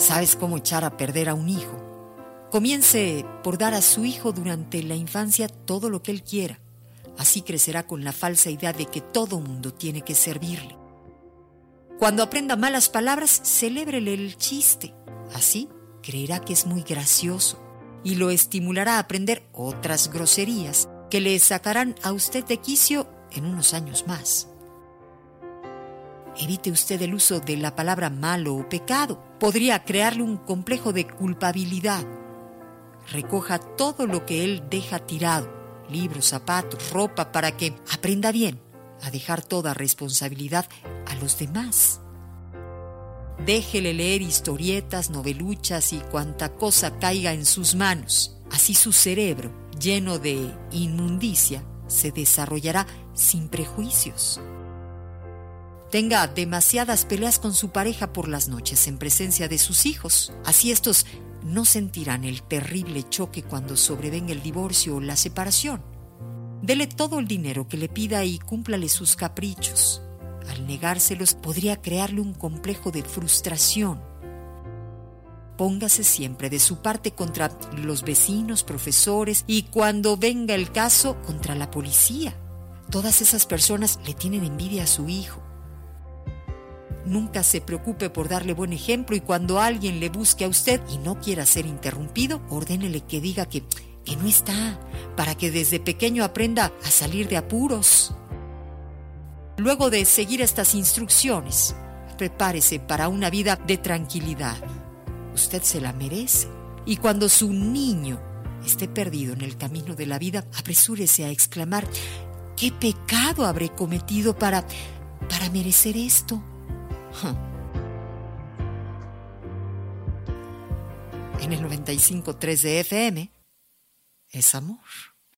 ¿Sabes cómo echar a perder a un hijo? Comience por dar a su hijo durante la infancia todo lo que él quiera. Así crecerá con la falsa idea de que todo mundo tiene que servirle. Cuando aprenda malas palabras, celébrele el chiste. Así creerá que es muy gracioso y lo estimulará a aprender otras groserías que le sacarán a usted de quicio en unos años más. Evite usted el uso de la palabra malo o pecado. Podría crearle un complejo de culpabilidad. Recoja todo lo que él deja tirado, libros, zapatos, ropa, para que aprenda bien a dejar toda responsabilidad a los demás. Déjele leer historietas, noveluchas y cuanta cosa caiga en sus manos. Así su cerebro, lleno de inmundicia, se desarrollará sin prejuicios. Tenga demasiadas peleas con su pareja por las noches en presencia de sus hijos. Así estos no sentirán el terrible choque cuando sobrevenga el divorcio o la separación. Dele todo el dinero que le pida y cúmplale sus caprichos. Al negárselos podría crearle un complejo de frustración. Póngase siempre de su parte contra los vecinos, profesores y cuando venga el caso contra la policía. Todas esas personas le tienen envidia a su hijo. Nunca se preocupe por darle buen ejemplo y cuando alguien le busque a usted y no quiera ser interrumpido, ordénele que diga que, que no está, para que desde pequeño aprenda a salir de apuros. Luego de seguir estas instrucciones, prepárese para una vida de tranquilidad. Usted se la merece. Y cuando su niño esté perdido en el camino de la vida, apresúrese a exclamar, ¿qué pecado habré cometido para, para merecer esto? En el 95.3 de FM es amor.